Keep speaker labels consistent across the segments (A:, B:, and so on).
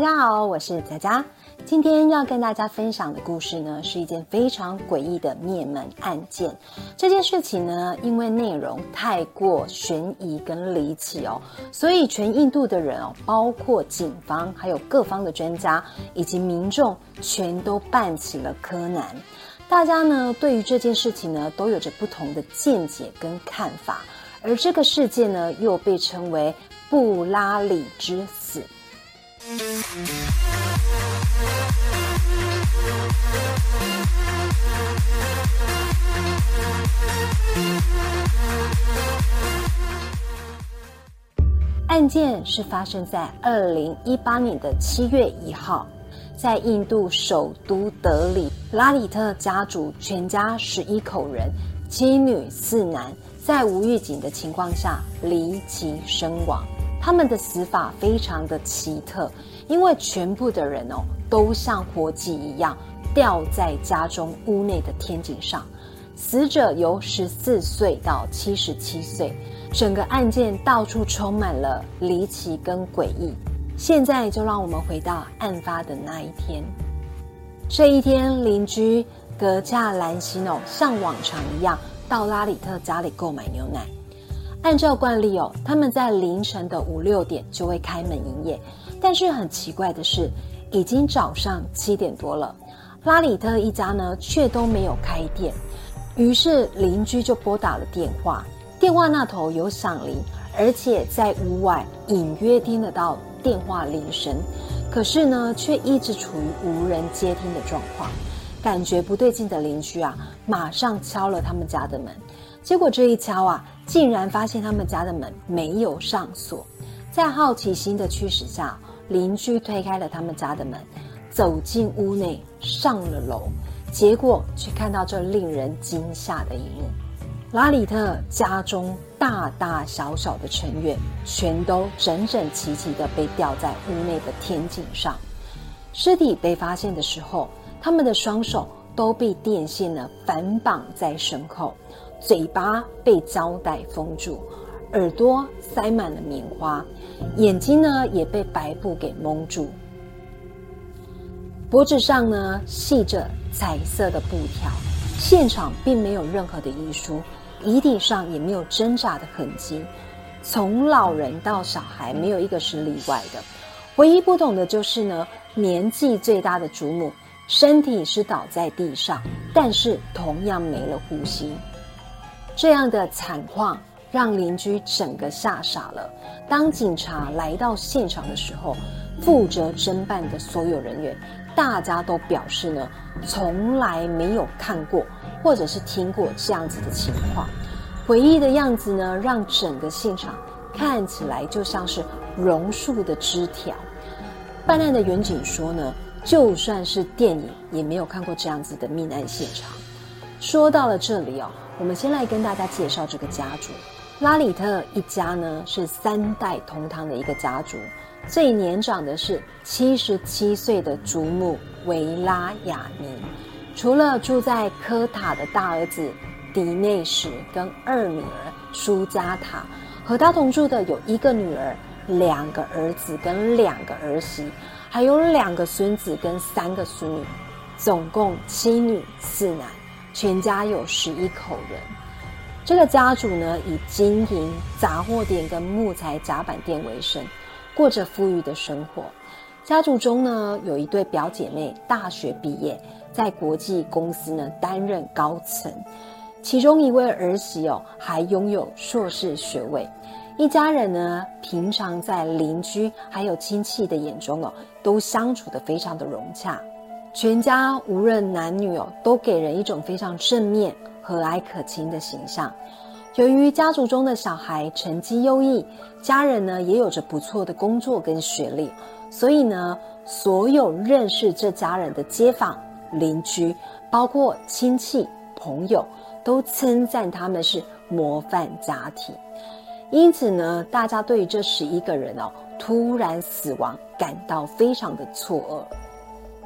A: 大家好，我是佳佳。今天要跟大家分享的故事呢，是一件非常诡异的灭门案件。这件事情呢，因为内容太过悬疑跟离奇哦，所以全印度的人哦，包括警方、还有各方的专家以及民众，全都扮起了柯南。大家呢，对于这件事情呢，都有着不同的见解跟看法。而这个事件呢，又被称为布拉里之。案件是发生在二零一八年的七月一号，在印度首都德里，拉里特家族全家十一口人，七女四男，在无预警的情况下离奇身亡。他们的死法非常的奇特，因为全部的人哦都像活祭一样吊在家中屋内的天井上。死者由十四岁到七十七岁，整个案件到处充满了离奇跟诡异。现在就让我们回到案发的那一天。这一天，邻居格恰兰西诺像往常一样到拉里特家里购买牛奶。按照惯例哦，他们在凌晨的五六点就会开门营业。但是很奇怪的是，已经早上七点多了，拉里特一家呢却都没有开店。于是邻居就拨打了电话，电话那头有响铃，而且在屋外隐约听得到电话铃声。可是呢，却一直处于无人接听的状况。感觉不对劲的邻居啊，马上敲了他们家的门。结果这一敲啊，竟然发现他们家的门没有上锁。在好奇心的驱使下，邻居推开了他们家的门，走进屋内，上了楼。结果却看到这令人惊吓的一幕：拉里特家中大大小小的成员全都整整齐齐的被吊在屋内的天井上。尸体被发现的时候，他们的双手都被电线呢反绑在身后，嘴巴被胶带封住，耳朵塞满了棉花，眼睛呢也被白布给蒙住。脖子上呢系着彩色的布条，现场并没有任何的遗书，遗体上也没有挣扎的痕迹，从老人到小孩没有一个是例外的。唯一不同的就是呢，年纪最大的祖母身体是倒在地上，但是同样没了呼吸。这样的惨况让邻居整个吓傻了。当警察来到现场的时候，负责侦办的所有人员。大家都表示呢，从来没有看过或者是听过这样子的情况，诡异的样子呢，让整个现场看起来就像是榕树的枝条。办案的远警说呢，就算是电影也没有看过这样子的命案现场。说到了这里哦，我们先来跟大家介绍这个家族，拉里特一家呢是三代同堂的一个家族。最年长的是七十七岁的祖母维拉雅尼，除了住在科塔的大儿子迪内什跟二女儿舒加塔，和他同住的有一个女儿、两个儿子跟两个儿媳，还有两个孙子跟三个孙女，总共七女四男，全家有十一口人。这个家族呢，以经营杂货店跟木材甲板店为生。过着富裕的生活，家族中呢有一对表姐妹，大学毕业，在国际公司呢担任高层，其中一位儿媳哦还拥有硕士学位，一家人呢平常在邻居还有亲戚的眼中哦都相处的非常的融洽，全家无论男女哦都给人一种非常正面和蔼可亲的形象。由于家族中的小孩成绩优异，家人呢也有着不错的工作跟学历，所以呢，所有认识这家人的街坊邻居，包括亲戚朋友，都称赞他们是模范家庭。因此呢，大家对这十一个人哦突然死亡感到非常的错愕。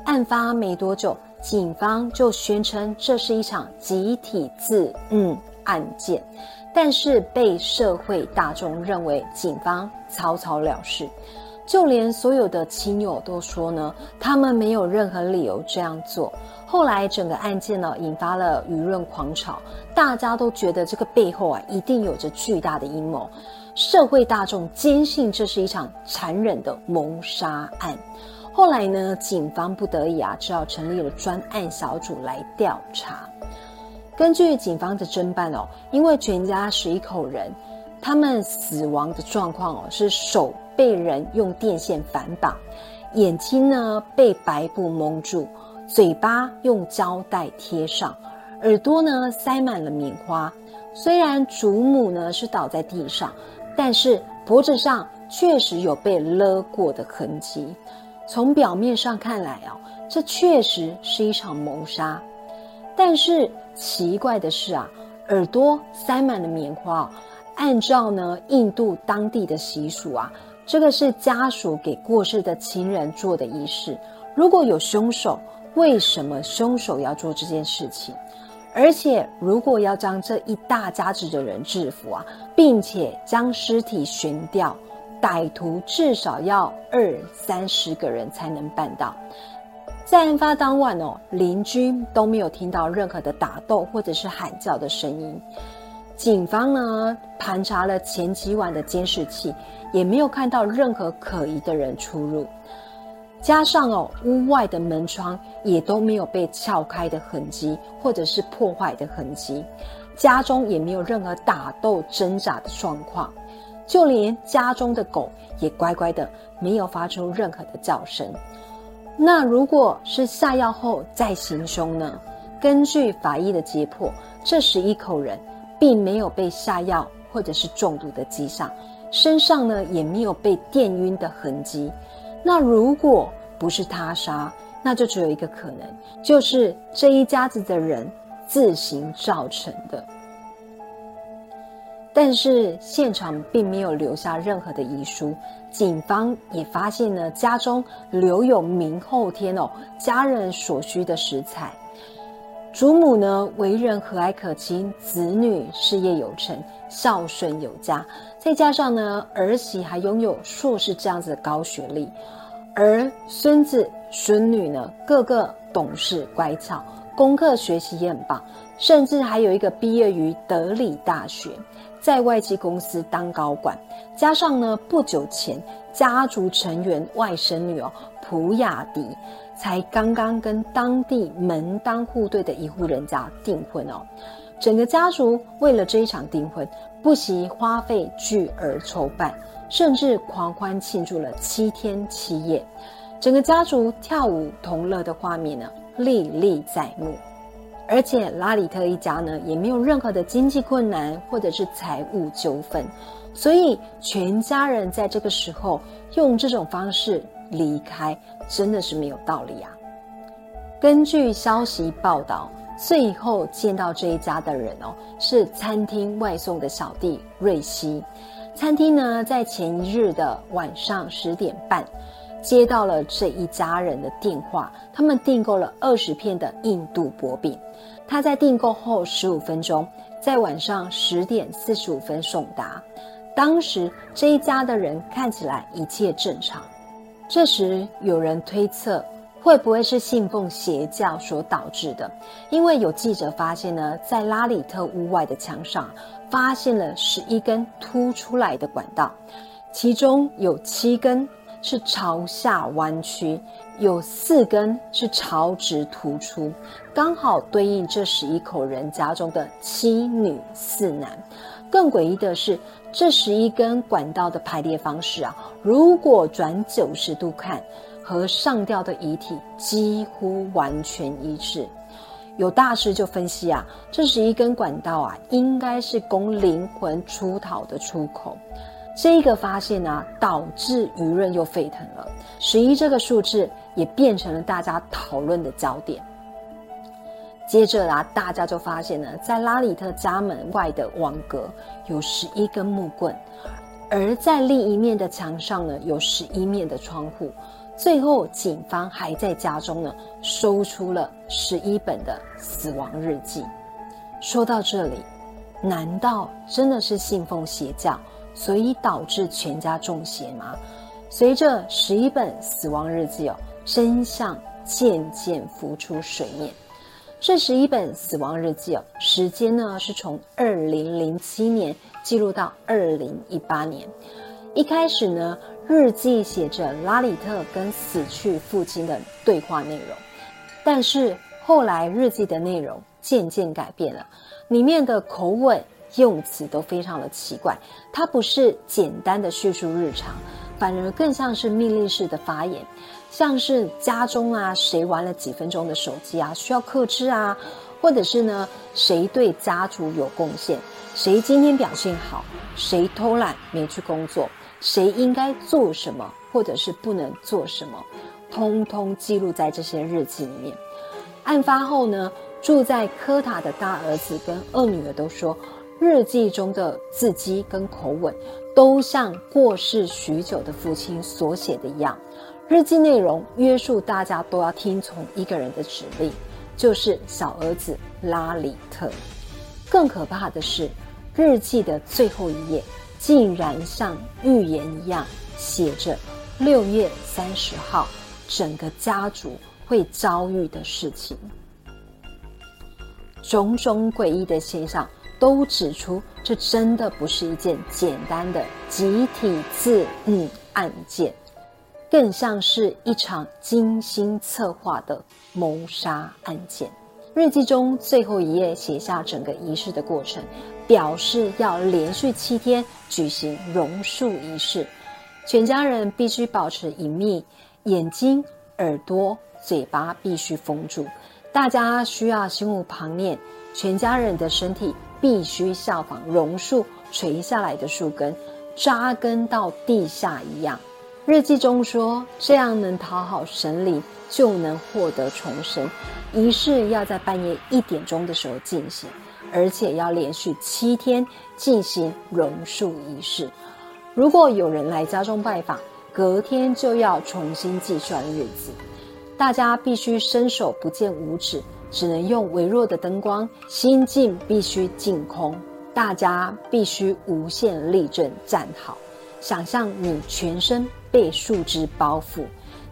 A: 案发没多久，警方就宣称这是一场集体自嗯。案件，但是被社会大众认为警方草草了事。就连所有的亲友都说呢，他们没有任何理由这样做。后来整个案件呢，引发了舆论狂潮，大家都觉得这个背后啊，一定有着巨大的阴谋。社会大众坚信这是一场残忍的谋杀案。后来呢，警方不得已啊，只好成立了专案小组来调查。根据警方的侦办哦，因为全家十一口人，他们死亡的状况哦是手被人用电线反绑，眼睛呢被白布蒙住，嘴巴用胶带贴上，耳朵呢塞满了棉花。虽然祖母呢是倒在地上，但是脖子上确实有被勒过的痕迹。从表面上看来哦，这确实是一场谋杀。但是奇怪的是啊，耳朵塞满了棉花。按照呢印度当地的习俗啊，这个是家属给过世的亲人做的仪式。如果有凶手，为什么凶手要做这件事情？而且如果要将这一大家子的人制服啊，并且将尸体悬吊，歹徒至少要二三十个人才能办到。在案发当晚哦，邻居都没有听到任何的打斗或者是喊叫的声音。警方呢盘查了前几晚的监视器，也没有看到任何可疑的人出入。加上哦，屋外的门窗也都没有被撬开的痕迹，或者是破坏的痕迹。家中也没有任何打斗挣扎的状况，就连家中的狗也乖乖的，没有发出任何的叫声。那如果是下药后再行凶呢？根据法医的解剖，这十一口人并没有被下药或者是中毒的迹象，身上呢也没有被电晕的痕迹。那如果不是他杀，那就只有一个可能，就是这一家子的人自行造成的。但是现场并没有留下任何的遗书，警方也发现了家中留有明后天哦家人所需的食材。祖母呢为人和蔼可亲，子女事业有成，孝顺有加，再加上呢儿媳还拥有硕士这样子的高学历，而孙子孙女呢个个懂事乖巧，功课学习也很棒，甚至还有一个毕业于德里大学。在外籍公司当高管，加上呢，不久前家族成员外甥女哦，普雅迪才刚刚跟当地门当户对的一户人家订婚哦，整个家族为了这一场订婚，不惜花费巨额筹办，甚至狂欢庆祝了七天七夜，整个家族跳舞同乐的画面呢，历历在目。而且拉里特一家呢，也没有任何的经济困难或者是财务纠纷，所以全家人在这个时候用这种方式离开，真的是没有道理啊。根据消息报道，最后见到这一家的人哦，是餐厅外送的小弟瑞西。餐厅呢，在前一日的晚上十点半。接到了这一家人的电话，他们订购了二十片的印度薄饼。他在订购后十五分钟，在晚上十点四十五分送达。当时这一家的人看起来一切正常。这时有人推测，会不会是信奉邪教所导致的？因为有记者发现呢，在拉里特屋外的墙上发现了十一根凸出来的管道，其中有七根。是朝下弯曲，有四根是朝直突出，刚好对应这十一口人家中的七女四男。更诡异的是，这十一根管道的排列方式啊，如果转九十度看，和上吊的遗体几乎完全一致。有大师就分析啊，这十一根管道啊，应该是供灵魂出逃的出口。这个发现呢，导致舆论又沸腾了。十一这个数字也变成了大家讨论的焦点。接着啊，大家就发现呢，在拉里特家门外的网格有十一根木棍，而在另一面的墙上呢，有十一面的窗户。最后，警方还在家中呢，搜出了十一本的死亡日记。说到这里，难道真的是信奉邪教？所以导致全家中邪吗？随着十一本死亡日记哦，真相渐渐浮出水面。这十一本死亡日记哦，时间呢是从二零零七年记录到二零一八年。一开始呢，日记写着拉里特跟死去父亲的对话内容，但是后来日记的内容渐渐改变了，里面的口吻、用词都非常的奇怪。它不是简单的叙述日常，反而更像是命令式的发言。像是家中啊，谁玩了几分钟的手机啊，需要克制啊，或者是呢，谁对家族有贡献，谁今天表现好，谁偷懒没去工作，谁应该做什么，或者是不能做什么，通通记录在这些日记里面。案发后呢，住在科塔的大儿子跟二女儿都说，日记中的字迹跟口吻，都像过世许久的父亲所写的一样。日记内容约束大家都要听从一个人的指令，就是小儿子拉里特。更可怕的是，日记的最后一页竟然像预言一样写着六月三十号整个家族会遭遇的事情。种种诡异的现象都指出，这真的不是一件简单的集体自嗯案件。更像是一场精心策划的谋杀案件。日记中最后一页写下整个仪式的过程，表示要连续七天举行榕树仪式，全家人必须保持隐秘，眼睛、耳朵、嘴巴必须封住，大家需要心无旁念，全家人的身体必须效仿榕树垂下来的树根，扎根到地下一样。日记中说，这样能讨好神灵，就能获得重生。仪式要在半夜一点钟的时候进行，而且要连续七天进行榕树仪式。如果有人来家中拜访，隔天就要重新计算日子。大家必须伸手不见五指，只能用微弱的灯光，心境必须净空。大家必须无限立正站好，想象你全身。被树枝包覆，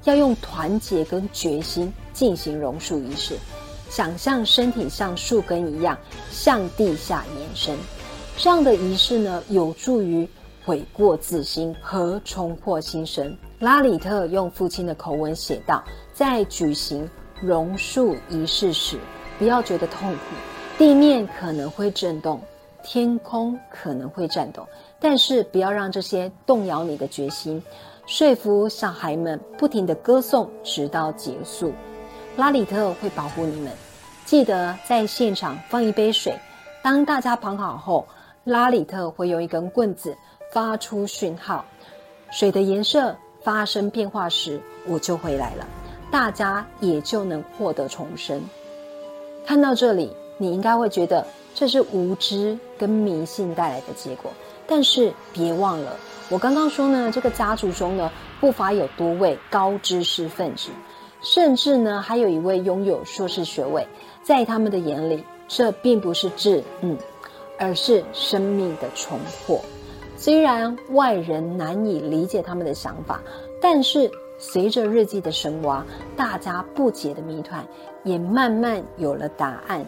A: 要用团结跟决心进行榕树仪式。想象身体像树根一样向地下延伸，这样的仪式呢，有助于悔过自新和重获新生。拉里特用父亲的口吻写道：“在举行榕树仪式时，不要觉得痛苦，地面可能会震动，天空可能会颤动，但是不要让这些动摇你的决心。”说服小孩们不停的歌颂，直到结束。拉里特会保护你们。记得在现场放一杯水。当大家跑好后，拉里特会用一根棍子发出讯号。水的颜色发生变化时，我就回来了，大家也就能获得重生。看到这里，你应该会觉得这是无知跟迷信带来的结果。但是别忘了。我刚刚说呢，这个家族中呢，不乏有多位高知识分子，甚至呢，还有一位拥有硕士学位。在他们的眼里，这并不是智嗯，而是生命的重获。虽然外人难以理解他们的想法，但是随着日记的深挖，大家不解的谜团也慢慢有了答案。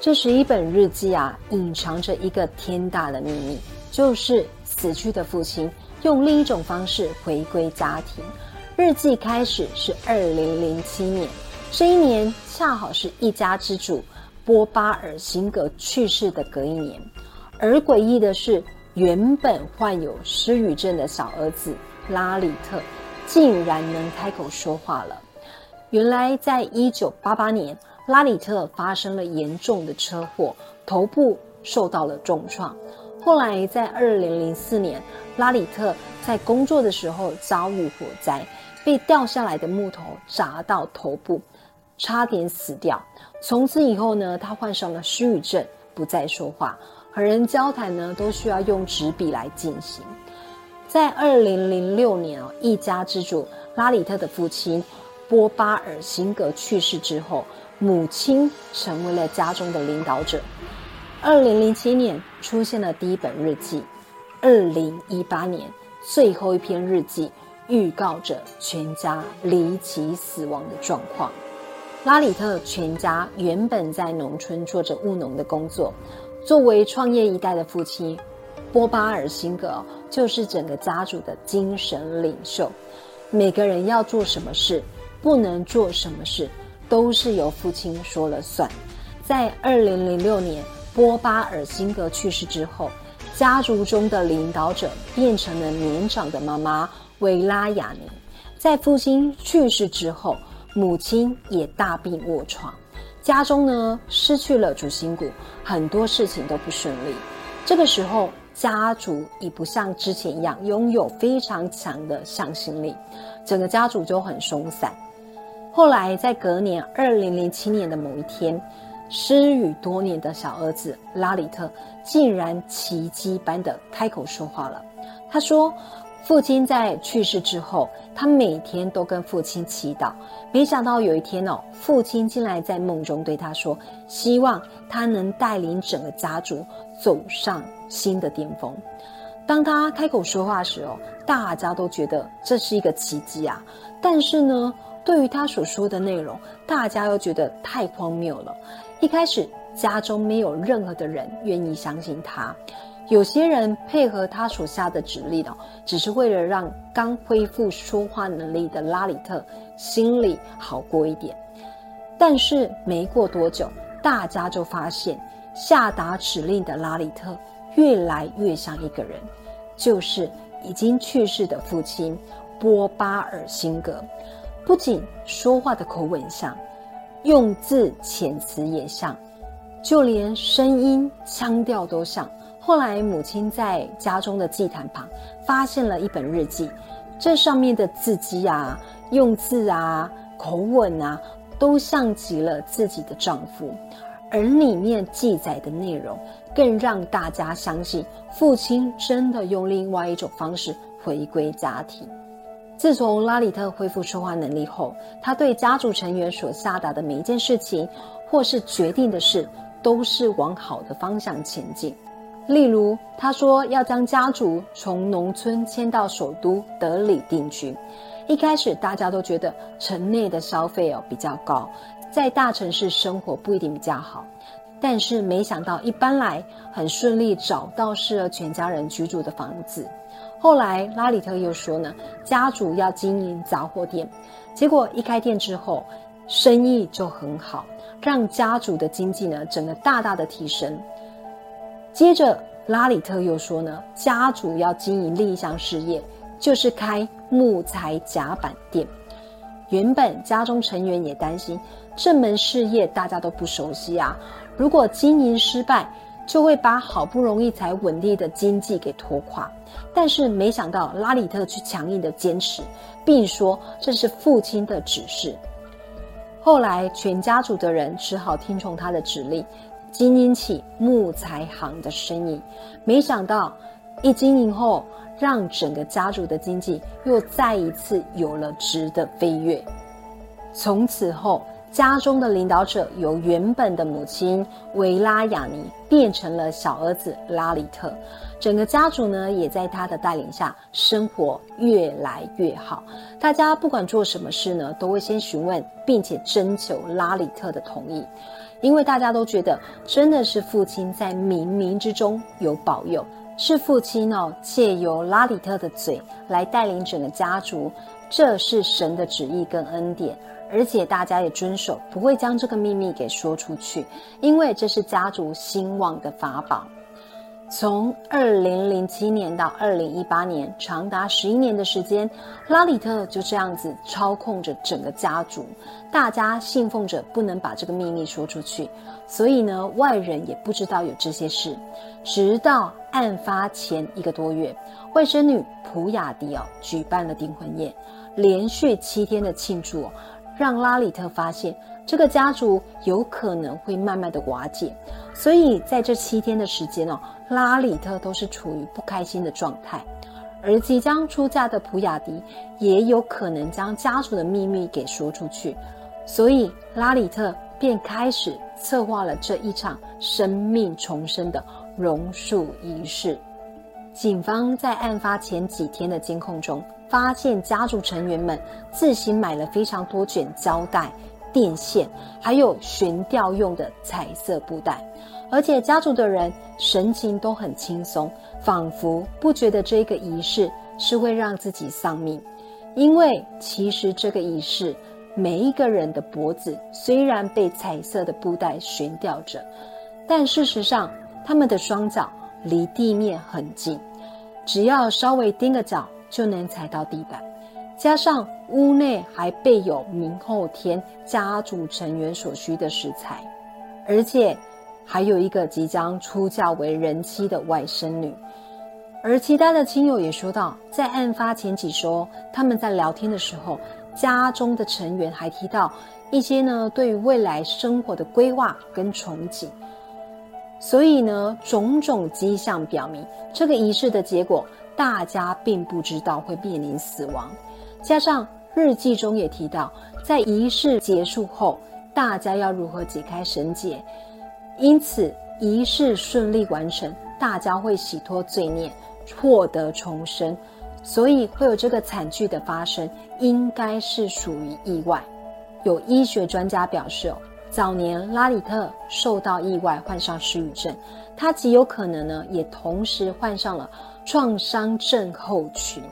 A: 这是一本日记啊，隐藏着一个天大的秘密，就是。死去的父亲用另一种方式回归家庭。日记开始是二零零七年，这一年恰好是一家之主波巴尔辛格去世的隔一年。而诡异的是，原本患有失语症的小儿子拉里特，竟然能开口说话了。原来，在一九八八年，拉里特发生了严重的车祸，头部受到了重创。后来，在二零零四年，拉里特在工作的时候遭遇火灾，被掉下来的木头砸到头部，差点死掉。从此以后呢，他患上了失语症，不再说话，和人交谈呢都需要用纸笔来进行。在二零零六年，一家之主拉里特的父亲波巴尔辛格去世之后，母亲成为了家中的领导者。二零零七年出现了第一本日记，二零一八年最后一篇日记，预告着全家离奇死亡的状况。拉里特全家原本在农村做着务农的工作，作为创业一代的父亲，波巴尔辛格就是整个家族的精神领袖。每个人要做什么事，不能做什么事，都是由父亲说了算。在二零零六年，波巴尔辛格去世之后，家族中的领导者变成了年长的妈妈维拉雅尼。在父亲去世之后，母亲也大病卧床，家中呢失去了主心骨，很多事情都不顺利。这个时候，家族已不像之前一样拥有非常强的向心力，整个家族就很松散。后来，在隔年二零零七年的某一天，失语多年的小儿子拉里特竟然奇迹般的开口说话了。他说。父亲在去世之后，他每天都跟父亲祈祷。没想到有一天哦，父亲竟然在梦中对他说：“希望他能带领整个家族走上新的巅峰。”当他开口说话时哦，大家都觉得这是一个奇迹啊。但是呢，对于他所说的内容，大家又觉得太荒谬了。一开始，家中没有任何的人愿意相信他。有些人配合他所下的指令哦，只是为了让刚恢复说话能力的拉里特心里好过一点。但是没过多久，大家就发现下达指令的拉里特越来越像一个人，就是已经去世的父亲波巴尔辛格。不仅说话的口吻像，用字遣词也像，就连声音腔调都像。后来，母亲在家中的祭坛旁发现了一本日记，这上面的字迹啊、用字啊、口吻啊，都像极了自己的丈夫，而里面记载的内容更让大家相信，父亲真的用另外一种方式回归家庭。自从拉里特恢复说话能力后，他对家族成员所下达的每一件事情或是决定的事，都是往好的方向前进。例如，他说要将家族从农村迁到首都德里定居。一开始，大家都觉得城内的消费哦比较高，在大城市生活不一定比较好。但是没想到，一搬来很顺利找到适合全家人居住的房子。后来，拉里特又说呢，家族要经营杂货店，结果一开店之后，生意就很好，让家族的经济呢整个大大的提升。接着，拉里特又说呢，家族要经营另一项事业，就是开木材甲板店。原本家中成员也担心这门事业大家都不熟悉啊，如果经营失败，就会把好不容易才稳定的经济给拖垮。但是没想到拉里特去强硬的坚持，并说这是父亲的指示。后来全家族的人只好听从他的指令。经营起木材行的生意，没想到一经营后，让整个家族的经济又再一次有了质的飞跃。从此后，家中的领导者由原本的母亲维拉雅尼变成了小儿子拉里特，整个家族呢也在他的带领下生活越来越好。大家不管做什么事呢，都会先询问并且征求拉里特的同意。因为大家都觉得，真的是父亲在冥冥之中有保佑，是父亲哦借由拉里特的嘴来带领整个家族，这是神的旨意跟恩典，而且大家也遵守，不会将这个秘密给说出去，因为这是家族兴旺的法宝。从二零零七年到二零一八年，长达十一年的时间，拉里特就这样子操控着整个家族。大家信奉着不能把这个秘密说出去，所以呢，外人也不知道有这些事。直到案发前一个多月，外甥女普雅迪奥举办了订婚宴，连续七天的庆祝，让拉里特发现这个家族有可能会慢慢的瓦解。所以在这七天的时间哦。拉里特都是处于不开心的状态，而即将出嫁的普雅迪也有可能将家族的秘密给说出去，所以拉里特便开始策划了这一场生命重生的榕树仪式。警方在案发前几天的监控中，发现家族成员们自行买了非常多卷胶带、电线，还有悬吊用的彩色布袋，而且家族的人神情都很轻松，仿佛不觉得这个仪式是会让自己丧命。因为其实这个仪式，每一个人的脖子虽然被彩色的布袋悬吊着，但事实上他们的双脚。离地面很近，只要稍微踮个脚就能踩到地板。加上屋内还备有明后天家族成员所需的食材，而且还有一个即将出嫁为人妻的外甥女。而其他的亲友也说到，在案发前几周，他们在聊天的时候，家中的成员还提到一些呢对于未来生活的规划跟憧憬。所以呢，种种迹象表明，这个仪式的结果，大家并不知道会面临死亡。加上日记中也提到，在仪式结束后，大家要如何解开绳结，因此仪式顺利完成，大家会洗脱罪孽，获得重生。所以会有这个惨剧的发生，应该是属于意外。有医学专家表示哦。早年拉里特受到意外患上失语症，他极有可能呢也同时患上了创伤症候群，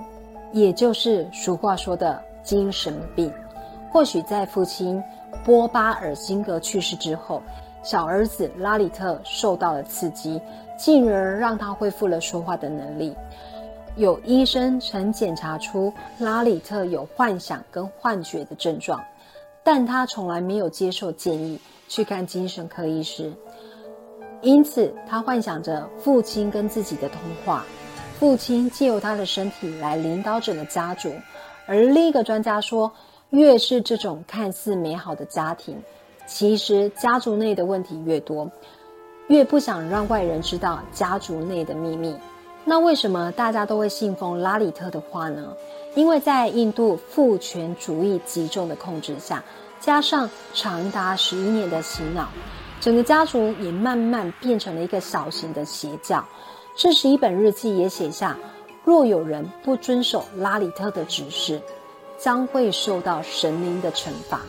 A: 也就是俗话说的精神病。或许在父亲波巴尔辛格去世之后，小儿子拉里特受到了刺激，进而让他恢复了说话的能力。有医生曾检查出拉里特有幻想跟幻觉的症状。但他从来没有接受建议去看精神科医师，因此他幻想着父亲跟自己的通话，父亲借由他的身体来领导整个家族。而另一个专家说，越是这种看似美好的家庭，其实家族内的问题越多，越不想让外人知道家族内的秘密。那为什么大家都会信奉拉里特的话呢？因为在印度父权主义集中的控制下，加上长达十一年的洗脑，整个家族也慢慢变成了一个小型的邪教。这时，一本日记也写下：若有人不遵守拉里特的指示，将会受到神灵的惩罚。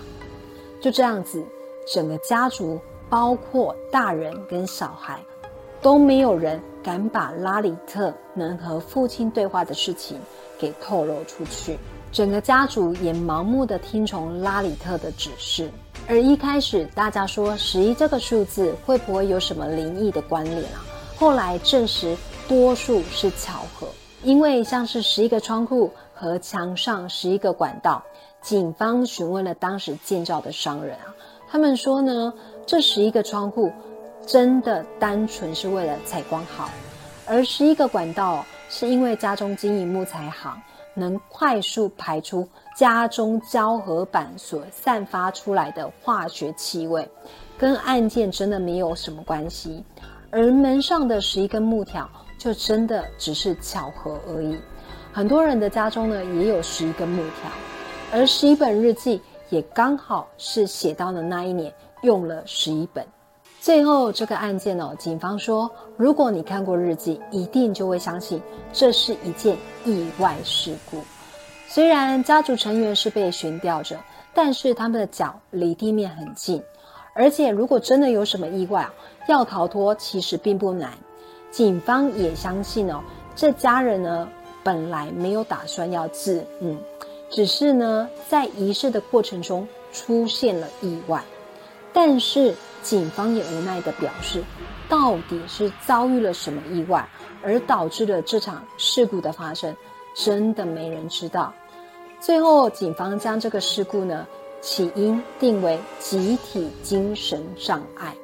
A: 就这样子，整个家族，包括大人跟小孩，都没有人敢把拉里特能和父亲对话的事情。给透露出去，整个家族也盲目的听从拉里特的指示。而一开始大家说十一这个数字会不会有什么灵异的关联啊？后来证实多数是巧合，因为像是十一个窗户和墙上十一个管道。警方询问了当时建造的商人啊，他们说呢，这十一个窗户真的单纯是为了采光好，而十一个管道。是因为家中经营木材行，能快速排出家中胶合板所散发出来的化学气味，跟案件真的没有什么关系。而门上的十一根木条，就真的只是巧合而已。很多人的家中呢，也有十一根木条，而十一本日记也刚好是写到的那一年用了十一本。最后这个案件哦，警方说，如果你看过日记，一定就会相信这是一件意外事故。虽然家族成员是被悬吊着，但是他们的脚离地面很近，而且如果真的有什么意外要逃脱其实并不难。警方也相信哦，这家人呢本来没有打算要自嗯，只是呢在仪式的过程中出现了意外，但是。警方也无奈地表示，到底是遭遇了什么意外，而导致了这场事故的发生，真的没人知道。最后，警方将这个事故呢起因定为集体精神障碍。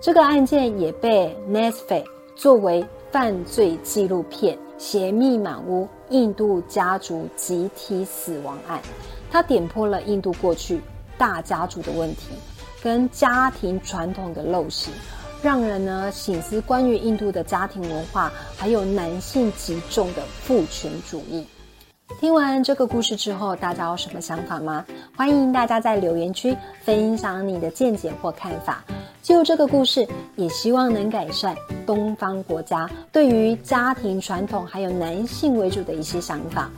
A: 这个案件也被 Netflix 作为犯罪纪录片《邪秘满屋：印度家族集体死亡案》，它点破了印度过去大家族的问题。跟家庭传统的陋习，让人呢醒思关于印度的家庭文化，还有男性极重的父权主义。听完这个故事之后，大家有什么想法吗？欢迎大家在留言区分享你的见解或看法。就这个故事，也希望能改善东方国家对于家庭传统还有男性为主的一些想法。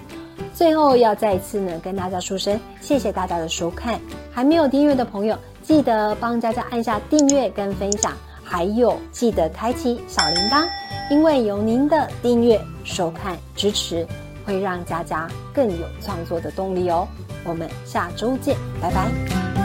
A: 最后要再一次呢跟大家说声谢谢大家的收看，还没有订阅的朋友，记得帮佳佳按下订阅跟分享，还有记得开启小铃铛，因为有您的订阅、收看、支持。会让佳佳更有创作的动力哦。我们下周见，拜拜。